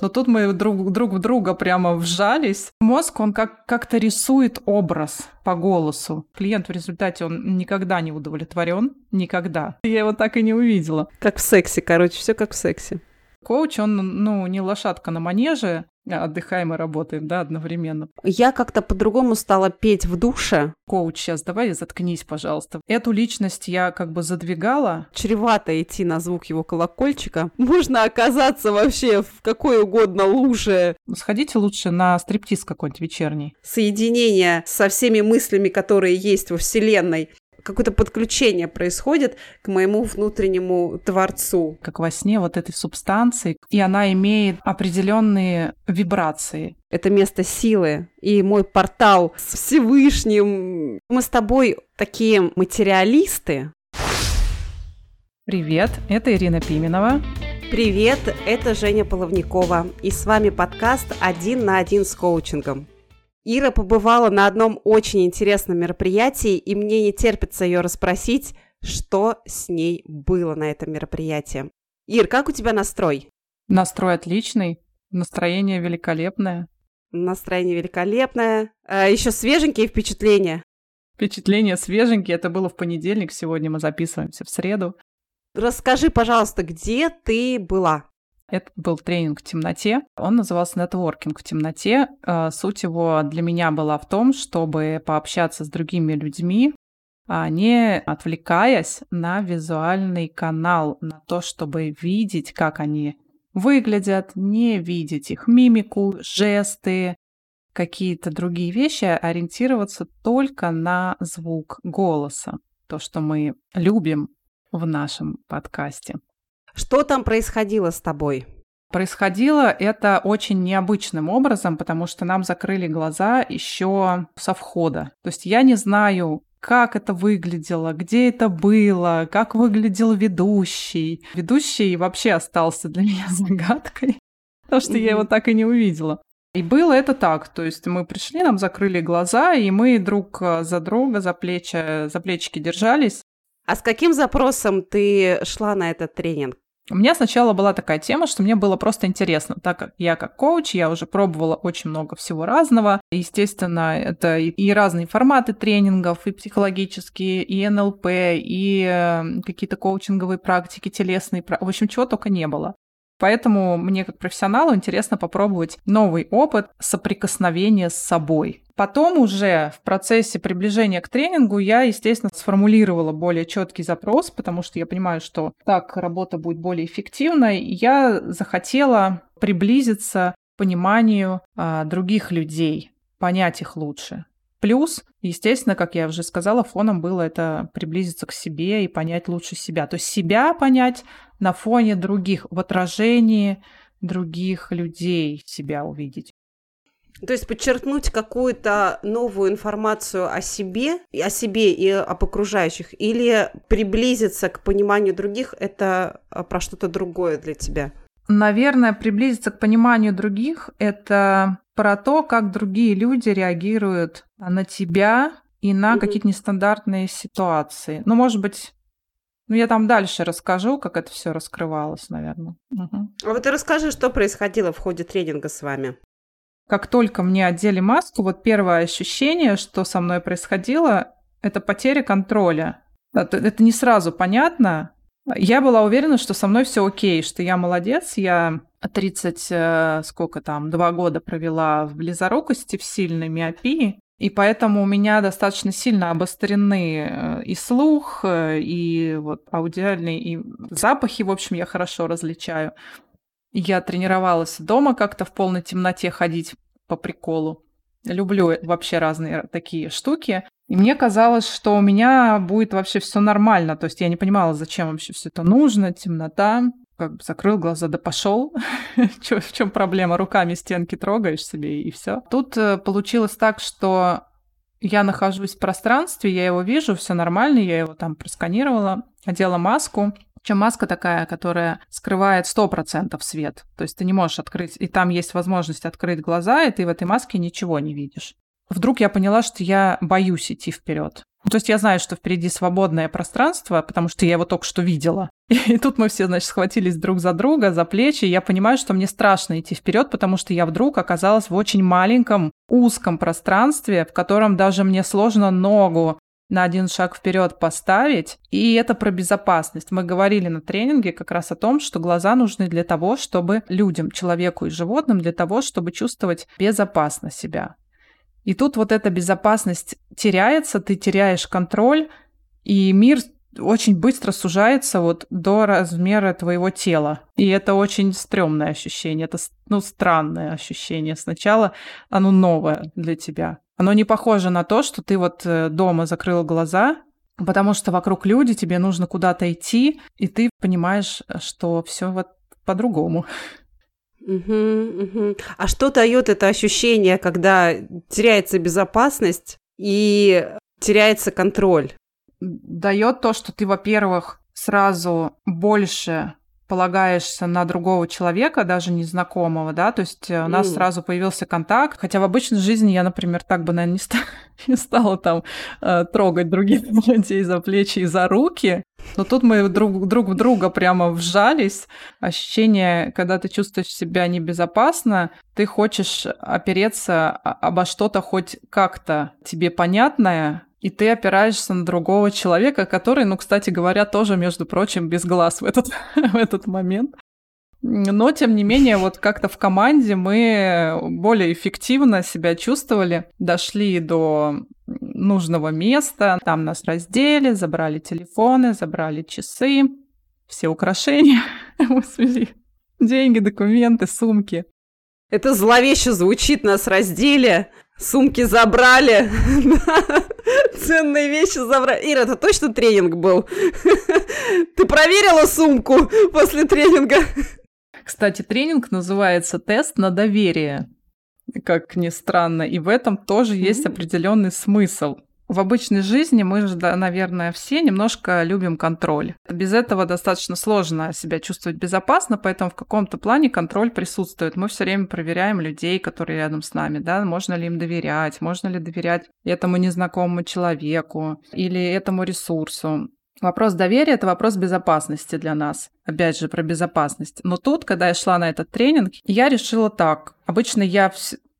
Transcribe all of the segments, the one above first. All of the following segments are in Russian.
Но тут мы друг, друг в друга прямо вжались. Мозг, он как, как-то рисует образ по голосу. Клиент в результате, он никогда не удовлетворен, никогда. Я его так и не увидела. Как в сексе, короче, все как в сексе. Коуч, он, ну, не лошадка на манеже, отдыхаем и работаем, да, одновременно. Я как-то по-другому стала петь в душе. Коуч, сейчас давай заткнись, пожалуйста. Эту личность я как бы задвигала. Чревато идти на звук его колокольчика. Можно оказаться вообще в какой угодно луже. Сходите лучше на стриптиз какой-нибудь вечерний. Соединение со всеми мыслями, которые есть во Вселенной какое-то подключение происходит к моему внутреннему творцу. Как во сне вот этой субстанции, и она имеет определенные вибрации. Это место силы и мой портал с Всевышним. Мы с тобой такие материалисты. Привет, это Ирина Пименова. Привет, это Женя Половникова. И с вами подкаст «Один на один с коучингом». Ира побывала на одном очень интересном мероприятии, и мне не терпится ее расспросить, что с ней было на этом мероприятии. Ир, как у тебя настрой? Настрой отличный, настроение великолепное. Настроение великолепное. А еще свеженькие впечатления. Впечатления свеженькие. Это было в понедельник, сегодня мы записываемся в среду. Расскажи, пожалуйста, где ты была? Это был тренинг в темноте. Он назывался «Нетворкинг в темноте». Э, суть его для меня была в том, чтобы пообщаться с другими людьми, а не отвлекаясь на визуальный канал, на то, чтобы видеть, как они выглядят, не видеть их мимику, жесты, какие-то другие вещи, а ориентироваться только на звук голоса, то, что мы любим в нашем подкасте. Что там происходило с тобой? Происходило это очень необычным образом, потому что нам закрыли глаза еще со входа. То есть я не знаю, как это выглядело, где это было, как выглядел ведущий. Ведущий вообще остался для меня загадкой, потому что я его так и не увидела. И было это так, то есть мы пришли, нам закрыли глаза, и мы друг за друга за плечи, за плечики держались. А с каким запросом ты шла на этот тренинг? У меня сначала была такая тема, что мне было просто интересно, так как я как коуч, я уже пробовала очень много всего разного. Естественно, это и разные форматы тренингов, и психологические, и НЛП, и э, какие-то коучинговые практики, телесные, в общем, чего только не было. Поэтому мне как профессионалу интересно попробовать новый опыт соприкосновения с собой. Потом уже в процессе приближения к тренингу я, естественно, сформулировала более четкий запрос, потому что я понимаю, что так работа будет более эффективной. Я захотела приблизиться к пониманию а, других людей, понять их лучше. Плюс, естественно, как я уже сказала, фоном было это приблизиться к себе и понять лучше себя. То есть себя понять на фоне других, в отражении других людей себя увидеть. То есть подчеркнуть какую-то новую информацию о себе, о себе и об окружающих, или приблизиться к пониманию других, это а, про что-то другое для тебя? Наверное, приблизиться к пониманию других – это про то, как другие люди реагируют на тебя и на mm-hmm. какие-то нестандартные ситуации. Ну, может быть, ну, я там дальше расскажу, как это все раскрывалось, наверное. Угу. А вот и расскажи, что происходило в ходе тренинга с вами. Как только мне одели маску, вот первое ощущение, что со мной происходило, это потеря контроля. Это, это не сразу понятно, я была уверена, что со мной все окей, что я молодец, я 30, э, сколько там, два года провела в близорукости, в сильной миопии, и поэтому у меня достаточно сильно обострены э, и слух, э, и вот аудиальные, и запахи, в общем, я хорошо различаю. Я тренировалась дома как-то в полной темноте ходить по приколу. Люблю вообще разные такие штуки. И мне казалось, что у меня будет вообще все нормально. То есть я не понимала, зачем вообще все это нужно, темнота. Как бы закрыл глаза, да пошел. в чем проблема? Руками стенки трогаешь себе и все. Тут э, получилось так, что я нахожусь в пространстве, я его вижу, все нормально, я его там просканировала, одела маску. Чем маска такая, которая скрывает 100% свет. То есть ты не можешь открыть, и там есть возможность открыть глаза, и ты в этой маске ничего не видишь. Вдруг я поняла, что я боюсь идти вперед. То есть я знаю, что впереди свободное пространство, потому что я его только что видела. И тут мы все, значит, схватились друг за друга, за плечи. И я понимаю, что мне страшно идти вперед, потому что я вдруг оказалась в очень маленьком, узком пространстве, в котором даже мне сложно ногу на один шаг вперед поставить. И это про безопасность. Мы говорили на тренинге как раз о том, что глаза нужны для того, чтобы людям, человеку и животным, для того, чтобы чувствовать безопасно себя. И тут вот эта безопасность теряется, ты теряешь контроль, и мир очень быстро сужается вот до размера твоего тела. И это очень стрёмное ощущение, это ну, странное ощущение. Сначала оно новое для тебя. Оно не похоже на то, что ты вот э, дома закрыл глаза, потому что вокруг люди, тебе нужно куда-то идти, и ты понимаешь, что все вот по-другому. Угу, угу. А что дает это ощущение, когда теряется безопасность и теряется контроль? Дает то, что ты, во-первых, сразу больше полагаешься на другого человека, даже незнакомого, да, то есть э, у нас mm. сразу появился контакт, хотя в обычной жизни я, например, так бы, наверное, не, ста- не стала там э, трогать других людей за плечи и за руки, но тут мы друг, друг в друга прямо вжались. Ощущение, когда ты чувствуешь себя небезопасно, ты хочешь опереться обо что-то хоть как-то тебе понятное, и ты опираешься на другого человека, который, ну, кстати говоря, тоже, между прочим, без глаз в этот, в этот момент. Но, тем не менее, вот как-то в команде мы более эффективно себя чувствовали, дошли до нужного места, там нас раздели, забрали телефоны, забрали часы, все украшения, деньги, документы, сумки. Это зловеще звучит, нас раздели, Сумки забрали. Ценные вещи забрали. Ира, это точно тренинг был? Ты проверила сумку после тренинга? Кстати, тренинг называется «Тест на доверие». Как ни странно. И в этом тоже есть определенный смысл. В обычной жизни мы же, да, наверное, все немножко любим контроль. Без этого достаточно сложно себя чувствовать безопасно, поэтому в каком-то плане контроль присутствует. Мы все время проверяем людей, которые рядом с нами, да, можно ли им доверять, можно ли доверять этому незнакомому человеку или этому ресурсу. Вопрос доверия – это вопрос безопасности для нас. Опять же, про безопасность. Но тут, когда я шла на этот тренинг, я решила так. Обычно я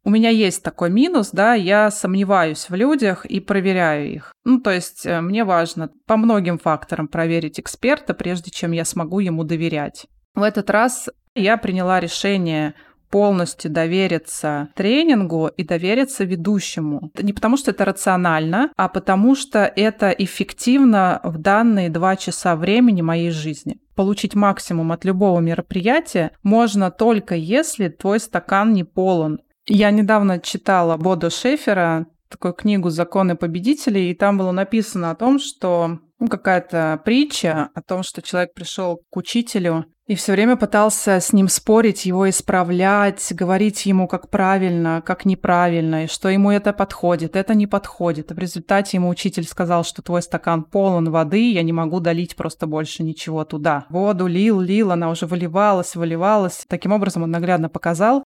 у меня есть такой минус, да, я сомневаюсь в людях и проверяю их. Ну, то есть э, мне важно по многим факторам проверить эксперта, прежде чем я смогу ему доверять. В этот раз я приняла решение полностью довериться тренингу и довериться ведущему. Не потому что это рационально, а потому что это эффективно в данные два часа времени моей жизни. Получить максимум от любого мероприятия можно только если твой стакан не полон. Я недавно читала Бода Шефера, такую книгу «Законы победителей», и там было написано о том, что ну, какая-то притча о том, что человек пришел к учителю и все время пытался с ним спорить, его исправлять, говорить ему, как правильно, как неправильно, и что ему это подходит, это не подходит. в результате ему учитель сказал, что твой стакан полон воды, я не могу долить просто больше ничего туда. Воду лил, лил, она уже выливалась, выливалась. Таким образом он наглядно показал,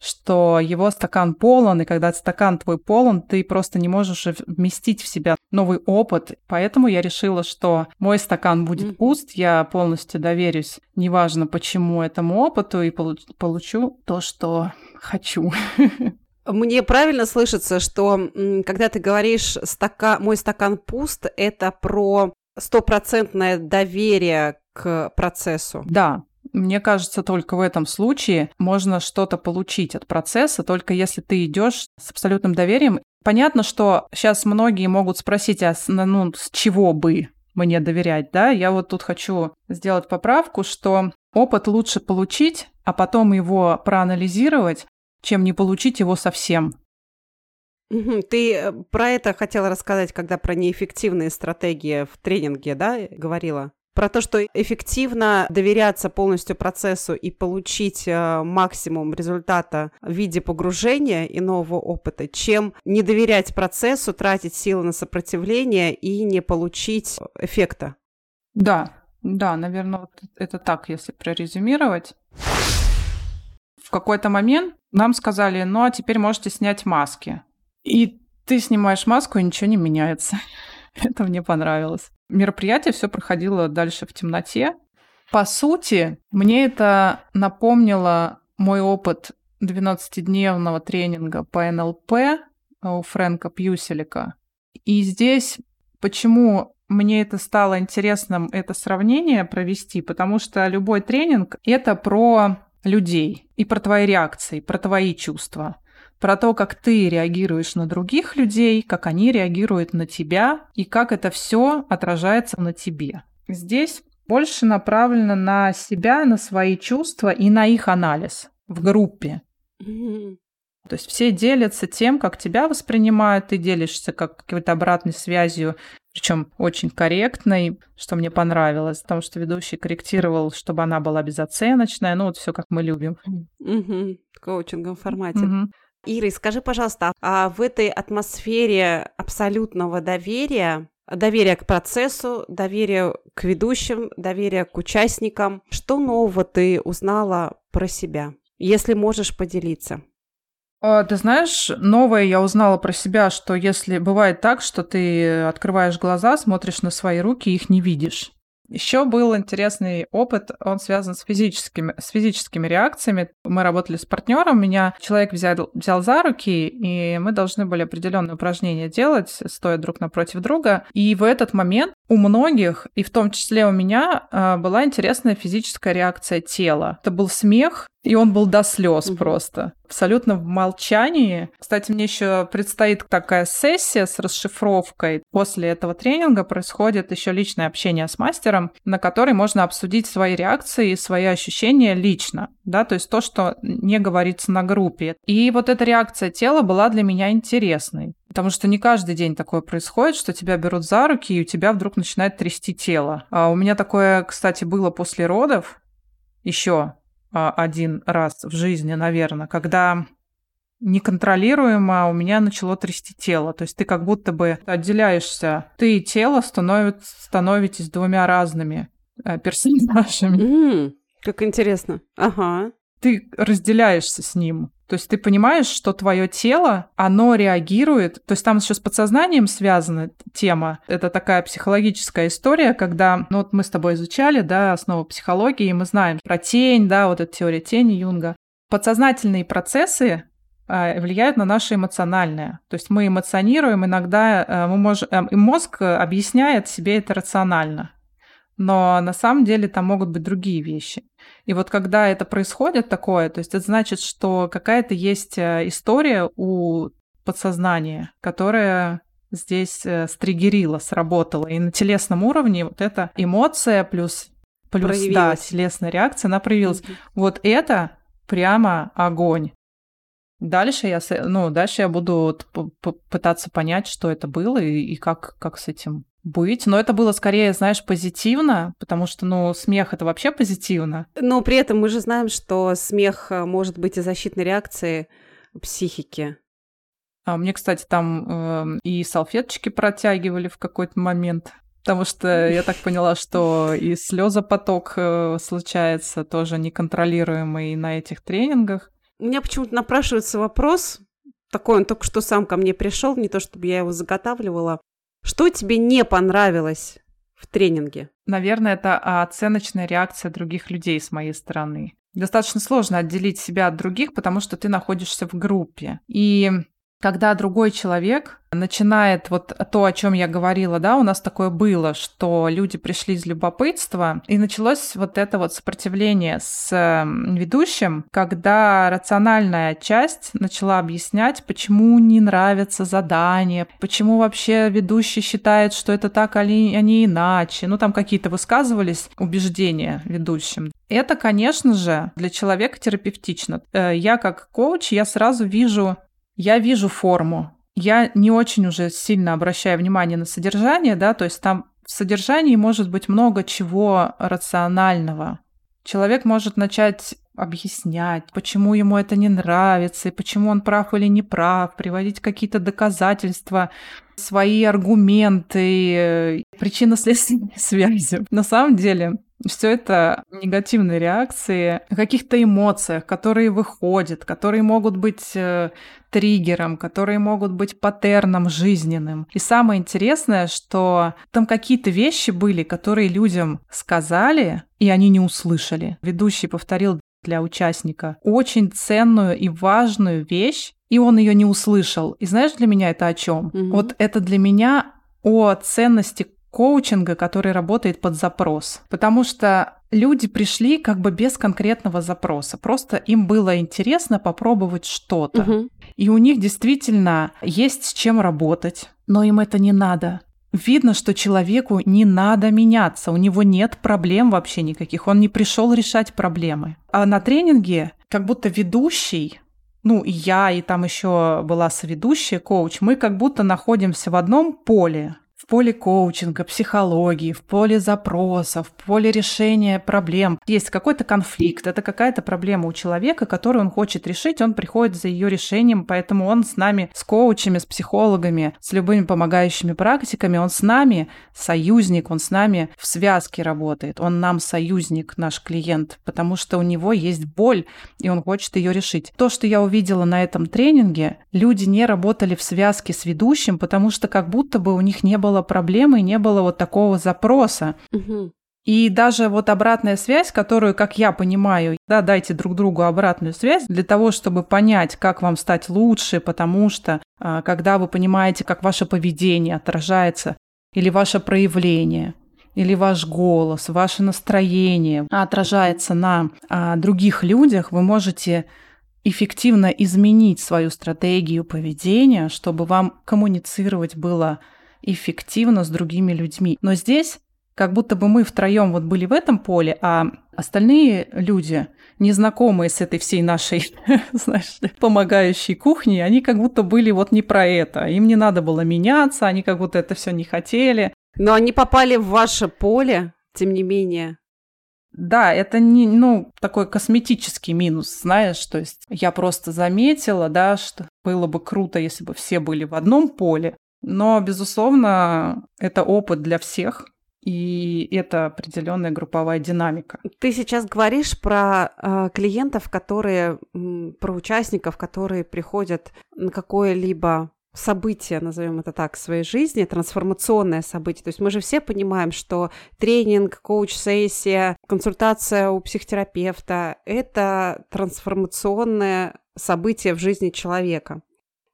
что его стакан полон, и когда стакан твой полон, ты просто не можешь вместить в себя новый опыт. Поэтому я решила, что мой стакан будет mm-hmm. пуст, я полностью доверюсь, неважно почему этому опыту, и получу то, что хочу. Мне правильно слышится, что когда ты говоришь стака... «мой стакан пуст», это про стопроцентное доверие к процессу. Да, мне кажется, только в этом случае можно что-то получить от процесса, только если ты идешь с абсолютным доверием. Понятно, что сейчас многие могут спросить, а ну, с чего бы мне доверять, да? Я вот тут хочу сделать поправку, что опыт лучше получить, а потом его проанализировать, чем не получить его совсем. Ты э, про это хотела рассказать, когда про неэффективные стратегии в тренинге, да, говорила? Про то, что эффективно доверяться полностью процессу и получить э, максимум результата в виде погружения и нового опыта, чем не доверять процессу, тратить силы на сопротивление и не получить эффекта. Да, да, наверное, вот это так, если прорезюмировать. В какой-то момент нам сказали, ну а теперь можете снять маски. И ты снимаешь маску, и ничего не меняется. Это мне понравилось. Мероприятие все проходило дальше в темноте. По сути, мне это напомнило мой опыт 12-дневного тренинга по НЛП у Фрэнка Пьюселика. И здесь почему мне это стало интересным, это сравнение провести, потому что любой тренинг — это про людей и про твои реакции, про твои чувства про то, как ты реагируешь на других людей, как они реагируют на тебя и как это все отражается на тебе. Здесь больше направлено на себя, на свои чувства и на их анализ в группе. Mm-hmm. То есть все делятся тем, как тебя воспринимают, ты делишься как какой-то обратной связью, причем очень корректной, что мне понравилось, потому что ведущий корректировал, чтобы она была безоценочная, ну вот все как мы любим. Угу. В коучинговом формате. Угу. Ира, скажи, пожалуйста, а в этой атмосфере абсолютного доверия, доверия к процессу, доверия к ведущим, доверия к участникам, что нового ты узнала про себя, если можешь поделиться? А, ты знаешь, новое я узнала про себя, что если бывает так, что ты открываешь глаза, смотришь на свои руки их не видишь. Еще был интересный опыт, он связан с физическими, с физическими реакциями. Мы работали с партнером, меня человек взял, взял за руки, и мы должны были определенные упражнения делать, стоя друг напротив друга. И в этот момент у многих, и в том числе у меня, а, была интересная физическая реакция тела. Это был смех, и он был до слез угу. просто. Абсолютно в молчании. Кстати, мне еще предстоит такая сессия с расшифровкой. После этого тренинга происходит еще личное общение с мастером, на которой можно обсудить свои реакции и свои ощущения лично. Да, то есть то, что не говорится на группе. И вот эта реакция тела была для меня интересной. Потому что не каждый день такое происходит, что тебя берут за руки, и у тебя вдруг начинает трясти тело. А у меня такое, кстати, было после родов еще один раз в жизни, наверное, когда неконтролируемо у меня начало трясти тело. То есть ты как будто бы отделяешься. Ты и тело становит, становитесь двумя разными э, персонажами. Mm, как интересно. Ага. Ты разделяешься с ним. То есть ты понимаешь, что твое тело, оно реагирует. То есть там еще с подсознанием связана тема. Это такая психологическая история, когда, ну вот мы с тобой изучали, да, основу психологии, и мы знаем про тень, да, вот эта теория тени Юнга. Подсознательные процессы а, влияют на наше эмоциональное. То есть мы эмоционируем, иногда э, мы можем, э, и мозг объясняет себе это рационально но на самом деле там могут быть другие вещи. И вот когда это происходит такое, то есть это значит, что какая-то есть э, история у подсознания, которая здесь э, стригерила, сработала. И на телесном уровне вот эта эмоция плюс, плюс да, телесная реакция, она проявилась. Mm-hmm. Вот это прямо огонь. Дальше я, ну, дальше я буду пытаться понять, что это было и, и как, как с этим быть, но это было скорее, знаешь, позитивно, потому что, ну, смех это вообще позитивно. Но при этом мы же знаем, что смех э, может быть и защитной реакцией психики. А мне, кстати, там э, и салфеточки протягивали в какой-то момент, потому что я так поняла, что и слезопоток э, случается тоже неконтролируемый на этих тренингах. У меня почему-то напрашивается вопрос, такой он только что сам ко мне пришел, не то чтобы я его заготавливала. Что тебе не понравилось в тренинге? Наверное, это оценочная реакция других людей с моей стороны. Достаточно сложно отделить себя от других, потому что ты находишься в группе. И когда другой человек начинает вот то, о чем я говорила, да, у нас такое было, что люди пришли из любопытства, и началось вот это вот сопротивление с ведущим, когда рациональная часть начала объяснять, почему не нравится задание, почему вообще ведущий считает, что это так, а не иначе. Ну, там какие-то высказывались убеждения ведущим. Это, конечно же, для человека терапевтично. Э, я как коуч, я сразу вижу я вижу форму. Я не очень уже сильно обращаю внимание на содержание, да, то есть там в содержании может быть много чего рационального. Человек может начать объяснять, почему ему это не нравится, и почему он прав или не прав, приводить какие-то доказательства, свои аргументы, причинно-следственные связи. На самом деле, Все это негативные реакции, каких-то эмоциях, которые выходят, которые могут быть э, триггером, которые могут быть паттерном жизненным. И самое интересное, что там какие-то вещи были, которые людям сказали, и они не услышали. Ведущий повторил для участника очень ценную и важную вещь, и он ее не услышал. И знаешь, для меня это о чем? Mm-hmm. Вот это для меня о ценности коучинга, который работает под запрос. Потому что люди пришли как бы без конкретного запроса. Просто им было интересно попробовать что-то. Угу. И у них действительно есть с чем работать, но им это не надо. Видно, что человеку не надо меняться, у него нет проблем вообще никаких, он не пришел решать проблемы. А на тренинге как будто ведущий ну, и я, и там еще была соведущая, коуч, мы как будто находимся в одном поле в поле коучинга, психологии, в поле запросов, в поле решения проблем. Есть какой-то конфликт, это какая-то проблема у человека, которую он хочет решить, он приходит за ее решением, поэтому он с нами, с коучами, с психологами, с любыми помогающими практиками, он с нами союзник, он с нами в связке работает, он нам союзник, наш клиент, потому что у него есть боль, и он хочет ее решить. То, что я увидела на этом тренинге, люди не работали в связке с ведущим, потому что как будто бы у них не было было проблемы, не было вот такого запроса. Угу. И даже вот обратная связь, которую, как я понимаю, да, дайте друг другу обратную связь для того, чтобы понять, как вам стать лучше, потому что а, когда вы понимаете, как ваше поведение отражается или ваше проявление, или ваш голос, ваше настроение отражается на а, других людях, вы можете эффективно изменить свою стратегию поведения, чтобы вам коммуницировать было эффективно с другими людьми. Но здесь как будто бы мы втроем вот были в этом поле, а остальные люди, незнакомые с этой всей нашей, знаешь, помогающей кухней, они как будто были вот не про это. Им не надо было меняться, они как будто это все не хотели. Но они попали в ваше поле, тем не менее. Да, это не, ну, такой косметический минус, знаешь, то есть я просто заметила, да, что было бы круто, если бы все были в одном поле, но, безусловно, это опыт для всех, и это определенная групповая динамика. Ты сейчас говоришь про э, клиентов, которые, про участников, которые приходят на какое-либо событие, назовем это так, в своей жизни, трансформационное событие. То есть мы же все понимаем, что тренинг, коуч-сессия, консультация у психотерапевта – это трансформационное событие в жизни человека.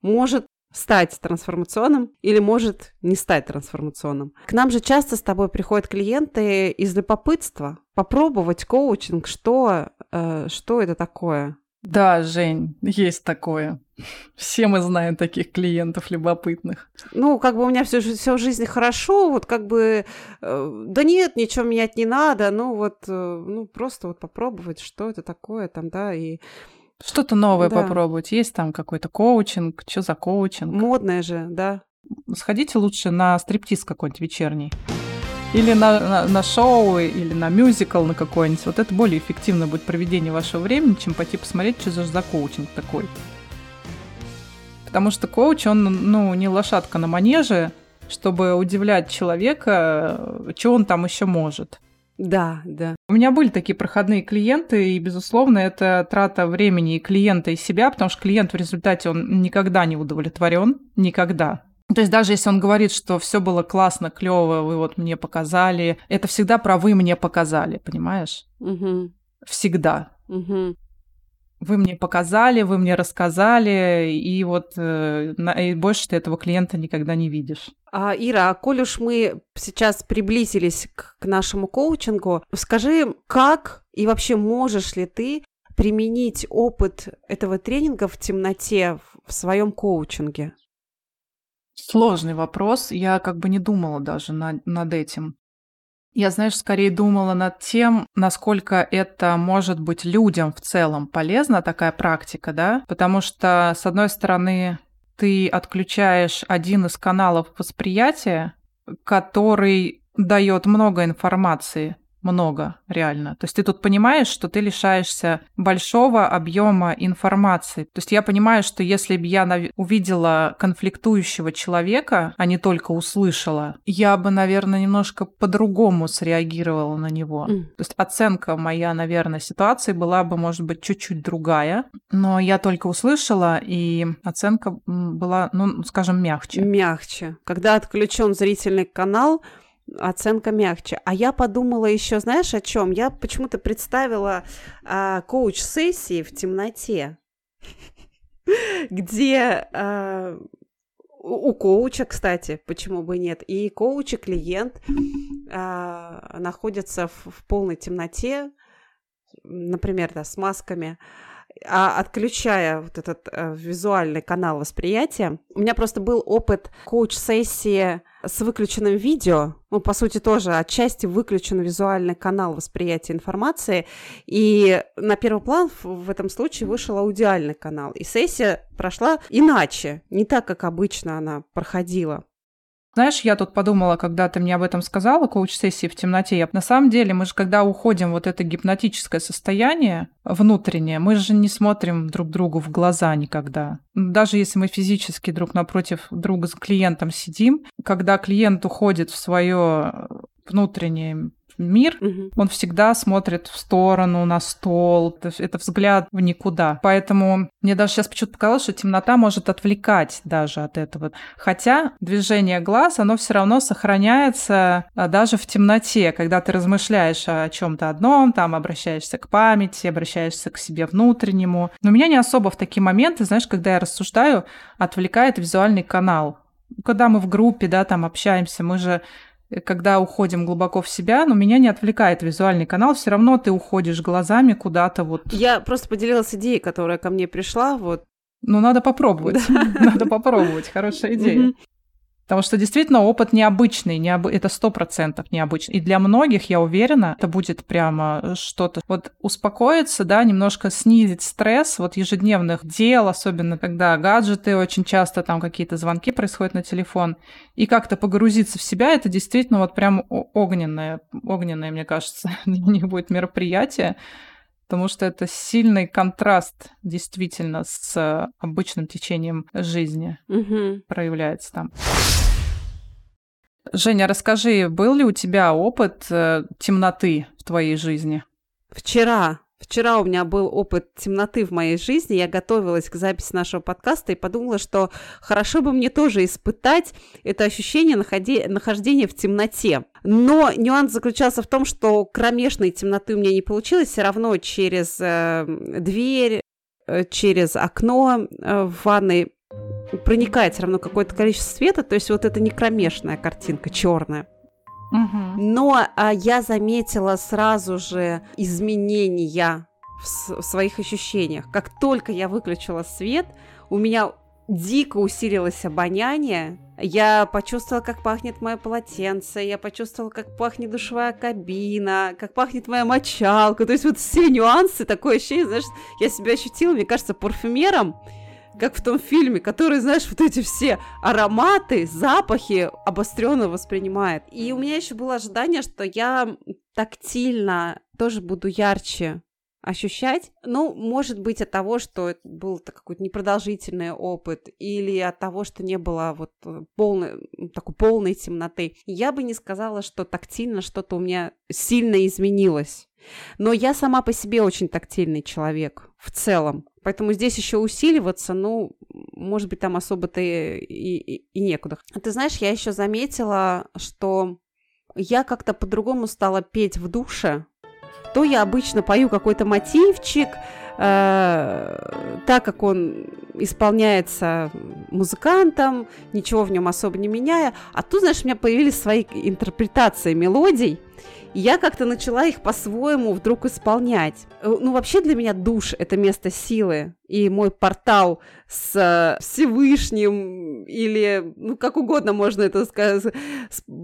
Может стать трансформационным или может не стать трансформационным. К нам же часто с тобой приходят клиенты из любопытства попробовать коучинг, что, э, что это такое. Да, Жень, есть такое. Все мы знаем таких клиентов любопытных. Ну, как бы у меня все, все в жизни хорошо, вот как бы, э, да нет, ничего менять не надо, ну вот, э, ну просто вот попробовать, что это такое там, да, и что-то новое да. попробовать. Есть там какой-то коучинг, что за коучинг? Модное же, да. Сходите лучше на стриптиз какой-нибудь вечерний. Или на, на, на шоу, или на мюзикл на какой-нибудь. Вот это более эффективное будет проведение вашего времени, чем пойти посмотреть, что за, за коучинг такой. Потому что коуч, он, ну, не лошадка на манеже, чтобы удивлять человека, что он там еще может. Да, да. У меня были такие проходные клиенты, и, безусловно, это трата времени и клиента, и себя, потому что клиент в результате, он никогда не удовлетворен, никогда. То есть даже если он говорит, что все было классно, клево, вы вот мне показали, это всегда про вы мне показали, понимаешь? Угу. Всегда. Угу вы мне показали, вы мне рассказали, и вот э, и больше ты этого клиента никогда не видишь. А, Ира, а коль уж мы сейчас приблизились к, к нашему коучингу, скажи, как и вообще можешь ли ты применить опыт этого тренинга в темноте в своем коучинге? Сложный вопрос. Я как бы не думала даже над, над этим. Я, знаешь, скорее думала над тем, насколько это может быть людям в целом полезна, такая практика, да? Потому что, с одной стороны, ты отключаешь один из каналов восприятия, который дает много информации много, реально. То есть ты тут понимаешь, что ты лишаешься большого объема информации. То есть я понимаю, что если бы я увидела конфликтующего человека, а не только услышала, я бы, наверное, немножко по-другому среагировала на него. Mm. То есть оценка моя, наверное, ситуации была бы, может быть, чуть-чуть другая, но я только услышала, и оценка была, ну, скажем, мягче. Мягче. Когда отключен зрительный канал, оценка мягче. А я подумала еще, знаешь, о чем? Я почему-то представила а, коуч-сессии в темноте, где а, у коуча, кстати, почему бы нет, и коуч и клиент а, находятся в полной темноте, например, да, с масками, а отключая вот этот э, визуальный канал восприятия, у меня просто был опыт коуч-сессии с выключенным видео, ну, по сути, тоже отчасти выключен визуальный канал восприятия информации, и на первый план в этом случае вышел аудиальный канал, и сессия прошла иначе, не так, как обычно она проходила. Знаешь, я тут подумала, когда ты мне об этом сказала, коуч-сессии в темноте, я, на самом деле мы же, когда уходим вот это гипнотическое состояние внутреннее, мы же не смотрим друг другу в глаза никогда. Даже если мы физически друг напротив друга с клиентом сидим, когда клиент уходит в свое внутреннее мир, угу. он всегда смотрит в сторону, на стол. Это, это взгляд в никуда. Поэтому мне даже сейчас почему-то показалось, что темнота может отвлекать даже от этого. Хотя движение глаз, оно все равно сохраняется а, даже в темноте, когда ты размышляешь о чем-то одном, там обращаешься к памяти, обращаешься к себе внутреннему. Но меня не особо в такие моменты, знаешь, когда я рассуждаю, отвлекает визуальный канал. Когда мы в группе, да, там общаемся, мы же когда уходим глубоко в себя, но меня не отвлекает визуальный канал, все равно ты уходишь глазами куда-то вот. Я просто поделилась идеей, которая ко мне пришла, вот. Ну, надо попробовать. Надо попробовать. Хорошая идея. Потому что действительно опыт необычный, необ... это сто процентов необычный. И для многих, я уверена, это будет прямо что-то. Вот успокоиться, да, немножко снизить стресс вот ежедневных дел, особенно когда гаджеты, очень часто там какие-то звонки происходят на телефон, и как-то погрузиться в себя, это действительно вот прям огненное, огненное, мне кажется, не будет мероприятие потому что это сильный контраст действительно с обычным течением жизни угу. проявляется там. Женя, расскажи, был ли у тебя опыт э, темноты в твоей жизни? Вчера. Вчера у меня был опыт темноты в моей жизни. Я готовилась к записи нашего подкаста и подумала, что хорошо бы мне тоже испытать это ощущение находи... нахождения в темноте. Но нюанс заключался в том, что кромешной темноты у меня не получилось. Все равно через э, дверь, э, через окно э, в ванной проникает все равно какое-то количество света, то есть вот это не кромешная картинка, черная. Угу. Но а, я заметила сразу же изменения в, в своих ощущениях. Как только я выключила свет, у меня дико усилилось обоняние. Я почувствовала, как пахнет мое полотенце, я почувствовала, как пахнет душевая кабина, как пахнет моя мочалка. То есть вот все нюансы, такое ощущение, знаешь, я себя ощутила, мне кажется, парфюмером, как в том фильме, который, знаешь, вот эти все ароматы, запахи обостренно воспринимает. И у меня еще было ожидание, что я тактильно тоже буду ярче ощущать. Ну, может быть, от того, что это был какой-то непродолжительный опыт, или от того, что не было вот э, полной, такой полной темноты. Я бы не сказала, что тактильно что-то у меня сильно изменилось. Но я сама по себе очень тактильный человек в целом. Поэтому здесь еще усиливаться, ну, может быть, там особо-то и, и, и некуда. Ты знаешь, я еще заметила, что я как-то по-другому стала петь в душе. То я обычно пою какой-то мотивчик, э, так как он исполняется музыкантом, ничего в нем особо не меняя. А тут, знаешь, у меня появились свои интерпретации мелодий – и я как-то начала их по-своему вдруг исполнять. Э, ну, вообще для меня душ — это место силы. И мой портал с э, Всевышним или, ну, как угодно можно это сказать,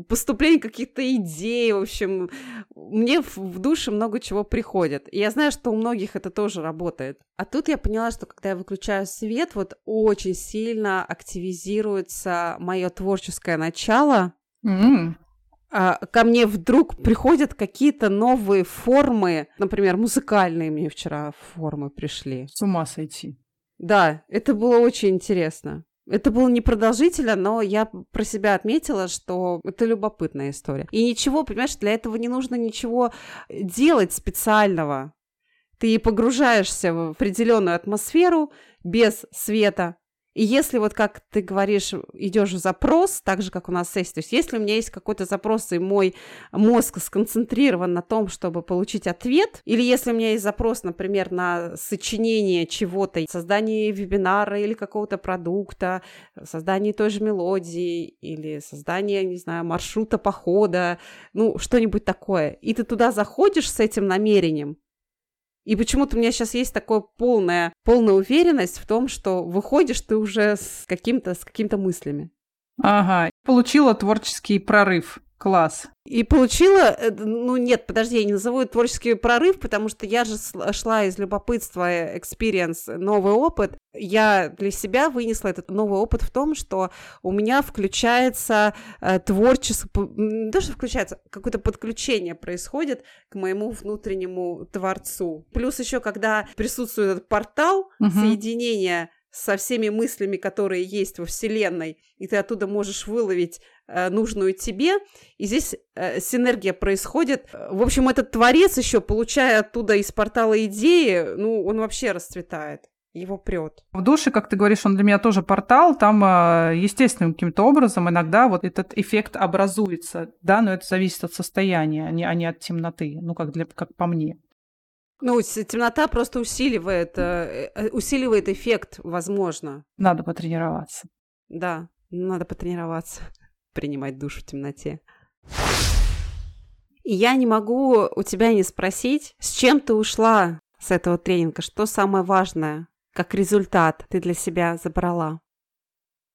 поступление каких-то идей, в общем, мне в, душе много чего приходит. И я знаю, что у многих это тоже работает. А тут я поняла, что когда я выключаю свет, вот очень сильно активизируется мое творческое начало, mm ко мне вдруг приходят какие-то новые формы, например, музыкальные мне вчера формы пришли. С ума сойти. Да, это было очень интересно. Это было непродолжительно, но я про себя отметила, что это любопытная история. И ничего, понимаешь, для этого не нужно ничего делать специального. Ты погружаешься в определенную атмосферу без света, и если вот, как ты говоришь, идешь в запрос, так же, как у нас сессия, то есть если у меня есть какой-то запрос, и мой мозг сконцентрирован на том, чтобы получить ответ, или если у меня есть запрос, например, на сочинение чего-то, создание вебинара или какого-то продукта, создание той же мелодии, или создание, не знаю, маршрута похода, ну, что-нибудь такое, и ты туда заходишь с этим намерением, и почему-то у меня сейчас есть такая полная, полная уверенность в том, что выходишь ты уже с каким-то с какими-то мыслями. Ага, получила творческий прорыв. Класс. И получила, э, ну нет, подожди, я не назову это творческий прорыв, потому что я же шла из любопытства, experience, новый опыт. Я для себя вынесла этот новый опыт в том, что у меня включается э, творчество, не то, что включается, какое-то подключение происходит к моему внутреннему творцу. Плюс еще, когда присутствует этот портал угу. соединения со всеми мыслями, которые есть во Вселенной, и ты оттуда можешь выловить э, нужную тебе, и здесь э, синергия происходит. В общем, этот творец еще, получая оттуда из портала идеи, ну, он вообще расцветает его прет. В душе, как ты говоришь, он для меня тоже портал, там э, естественным каким-то образом иногда вот этот эффект образуется, да, но это зависит от состояния, а не, а не от темноты, ну, как, для, как по мне. Ну, темнота просто усиливает, э, э, усиливает эффект, возможно. Надо потренироваться. Да, надо потренироваться, принимать душ в темноте. И я не могу у тебя не спросить, с чем ты ушла с этого тренинга, что самое важное, как результат ты для себя забрала?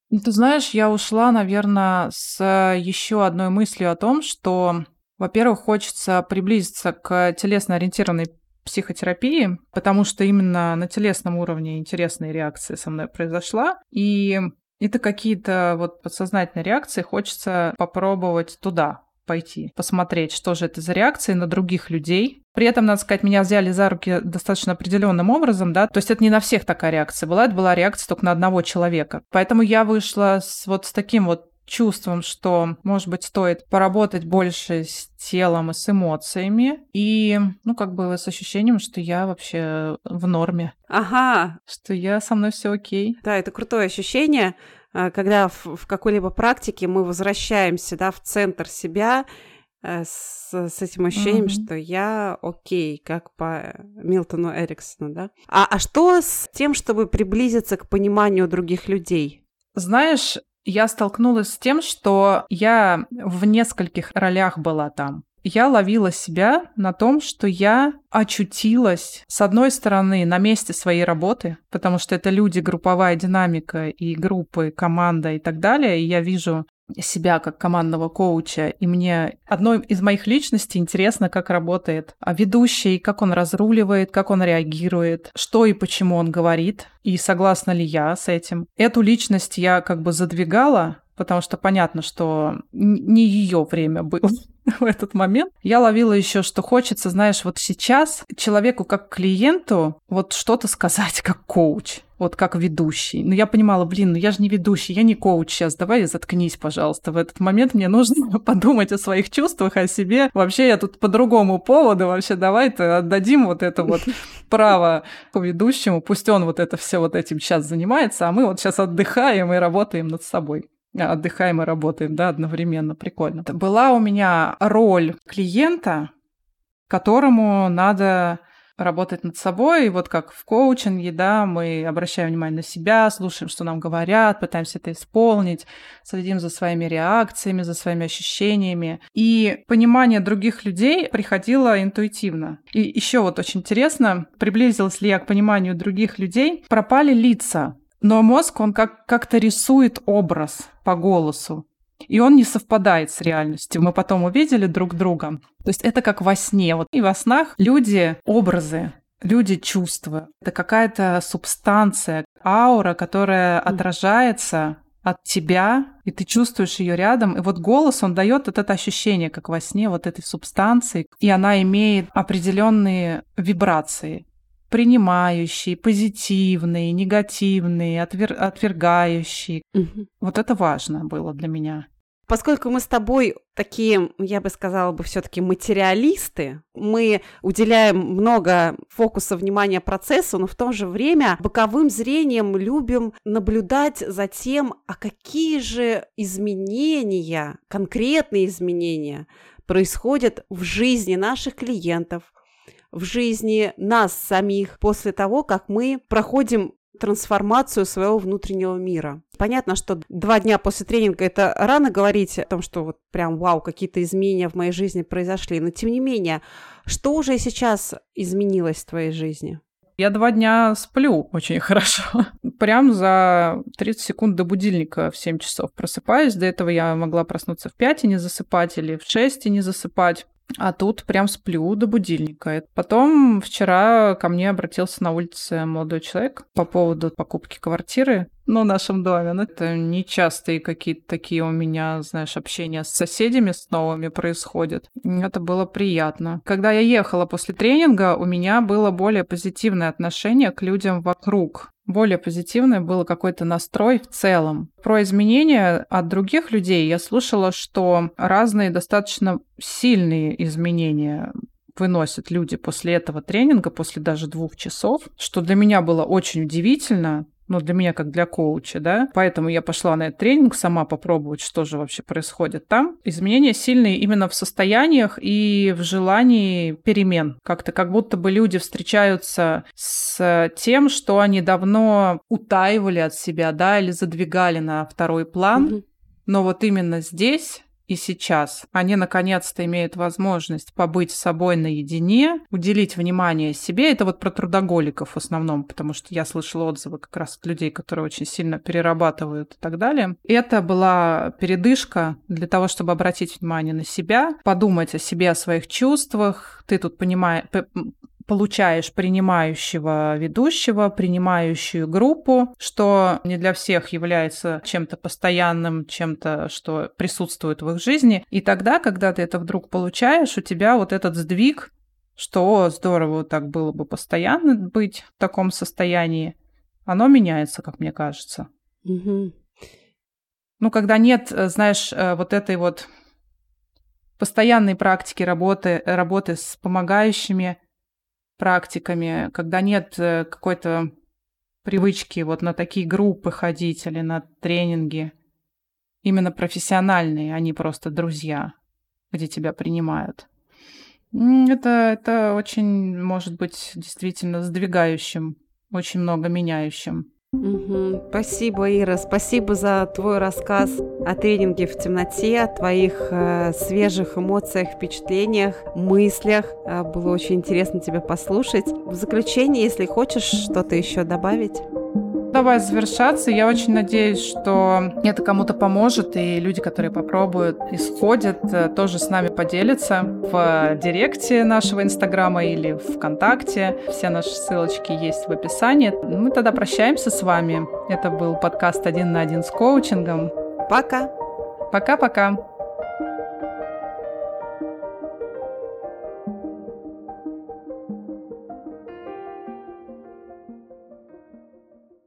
Ну, ты знаешь, я ушла, наверное, с еще одной мыслью о том, что, во-первых, хочется приблизиться к телесно-ориентированной психотерапии, потому что именно на телесном уровне интересная реакция со мной произошла. И это какие-то вот подсознательные реакции, хочется попробовать туда пойти, посмотреть, что же это за реакции на других людей. При этом, надо сказать, меня взяли за руки достаточно определенным образом, да, то есть это не на всех такая реакция была, это была реакция только на одного человека. Поэтому я вышла с, вот с таким вот чувством, что, может быть, стоит поработать больше с телом и с эмоциями, и, ну, как бы с ощущением, что я вообще в норме. Ага. Что я со мной все окей. Да, это крутое ощущение, а, когда в, в какой-либо практике мы возвращаемся, да, в центр себя, э, с, с этим ощущением, mm-hmm. что я окей, как по Милтону Эриксону, да. А, а что с тем, чтобы приблизиться к пониманию других людей? Знаешь, я столкнулась с тем, что я в нескольких ролях была там. Я ловила себя на том, что я очутилась, с одной стороны, на месте своей работы, потому что это люди, групповая динамика и группы, команда и так далее, и я вижу себя как командного коуча, и мне одной из моих личностей интересно, как работает а ведущий, как он разруливает, как он реагирует, что и почему он говорит, и согласна ли я с этим. Эту личность я как бы задвигала, потому что понятно, что не ее время было в этот момент. Я ловила еще, что хочется, знаешь, вот сейчас человеку как клиенту вот что-то сказать как коуч, вот как ведущий. Но я понимала, блин, ну я же не ведущий, я не коуч сейчас, давай заткнись, пожалуйста. В этот момент мне нужно подумать о своих чувствах, о себе. Вообще я тут по другому поводу, вообще давай-то отдадим вот это вот право ведущему, пусть он вот это все вот этим сейчас занимается, а мы вот сейчас отдыхаем и работаем над собой отдыхаем и работаем, да, одновременно. Прикольно. Была у меня роль клиента, которому надо работать над собой. И вот как в коучинге, да, мы обращаем внимание на себя, слушаем, что нам говорят, пытаемся это исполнить, следим за своими реакциями, за своими ощущениями. И понимание других людей приходило интуитивно. И еще вот очень интересно, приблизилась ли я к пониманию других людей, пропали лица. Но мозг, он как- как-то рисует образ по голосу. И он не совпадает с реальностью. Мы потом увидели друг друга. То есть это как во сне. Вот и во снах люди образы, люди чувства. Это какая-то субстанция, аура, которая отражается от тебя, и ты чувствуешь ее рядом. И вот голос, он дает вот это ощущение, как во сне, вот этой субстанции, и она имеет определенные вибрации принимающие, позитивные, негативные, отвер... отвергающие. Угу. Вот это важно было для меня. Поскольку мы с тобой такие, я бы сказала бы, все-таки материалисты, мы уделяем много фокуса внимания процессу, но в то же время боковым зрением любим наблюдать за тем, а какие же изменения, конкретные изменения происходят в жизни наших клиентов, в жизни нас самих после того, как мы проходим трансформацию своего внутреннего мира. Понятно, что два дня после тренинга это рано говорить о том, что вот прям вау, какие-то изменения в моей жизни произошли, но тем не менее, что уже сейчас изменилось в твоей жизни? Я два дня сплю очень хорошо. Прям за 30 секунд до будильника в 7 часов просыпаюсь. До этого я могла проснуться в 5 и не засыпать, или в 6 и не засыпать. А тут прям сплю до будильника. Потом вчера ко мне обратился на улице молодой человек по поводу покупки квартиры ну, в нашем доме. Ну, это нечастые какие-то такие у меня, знаешь, общения с соседями, с новыми происходят. Это было приятно. Когда я ехала после тренинга, у меня было более позитивное отношение к людям вокруг более позитивный был какой-то настрой в целом. Про изменения от других людей я слышала, что разные достаточно сильные изменения выносят люди после этого тренинга, после даже двух часов, что для меня было очень удивительно, ну, для меня как для коуча, да. Поэтому я пошла на этот тренинг сама попробовать, что же вообще происходит там. Изменения сильные именно в состояниях и в желании перемен. Как-то как будто бы люди встречаются с тем, что они давно утаивали от себя, да, или задвигали на второй план. Mm-hmm. Но вот именно здесь и сейчас они наконец-то имеют возможность побыть с собой наедине, уделить внимание себе. Это вот про трудоголиков в основном, потому что я слышала отзывы как раз от людей, которые очень сильно перерабатывают и так далее. Это была передышка для того, чтобы обратить внимание на себя, подумать о себе, о своих чувствах. Ты тут понимаешь, получаешь принимающего ведущего, принимающую группу, что не для всех является чем-то постоянным, чем-то, что присутствует в их жизни. И тогда, когда ты это вдруг получаешь, у тебя вот этот сдвиг, что здорово так было бы постоянно быть в таком состоянии, оно меняется, как мне кажется. Угу. Ну, когда нет, э, знаешь, э, вот этой вот постоянной практики работы, работы с помогающими, практиками, когда нет э, какой-то привычки вот на такие группы ходить или на тренинги, именно профессиональные, а не просто друзья, где тебя принимают. Это, это очень может быть действительно сдвигающим, очень много меняющим. Угу. Спасибо, Ира. Спасибо за твой рассказ о тренинге в темноте, о твоих э, свежих эмоциях, впечатлениях, мыслях. Э, было очень интересно тебя послушать. В заключение, если хочешь что-то еще добавить давай завершаться. Я очень надеюсь, что это кому-то поможет, и люди, которые попробуют и сходят, э, тоже с нами поделятся в директе нашего Инстаграма или ВКонтакте. Все наши ссылочки есть в описании. Мы тогда прощаемся с вами. Это был подкаст «Один на один с коучингом». Пока! Пока-пока!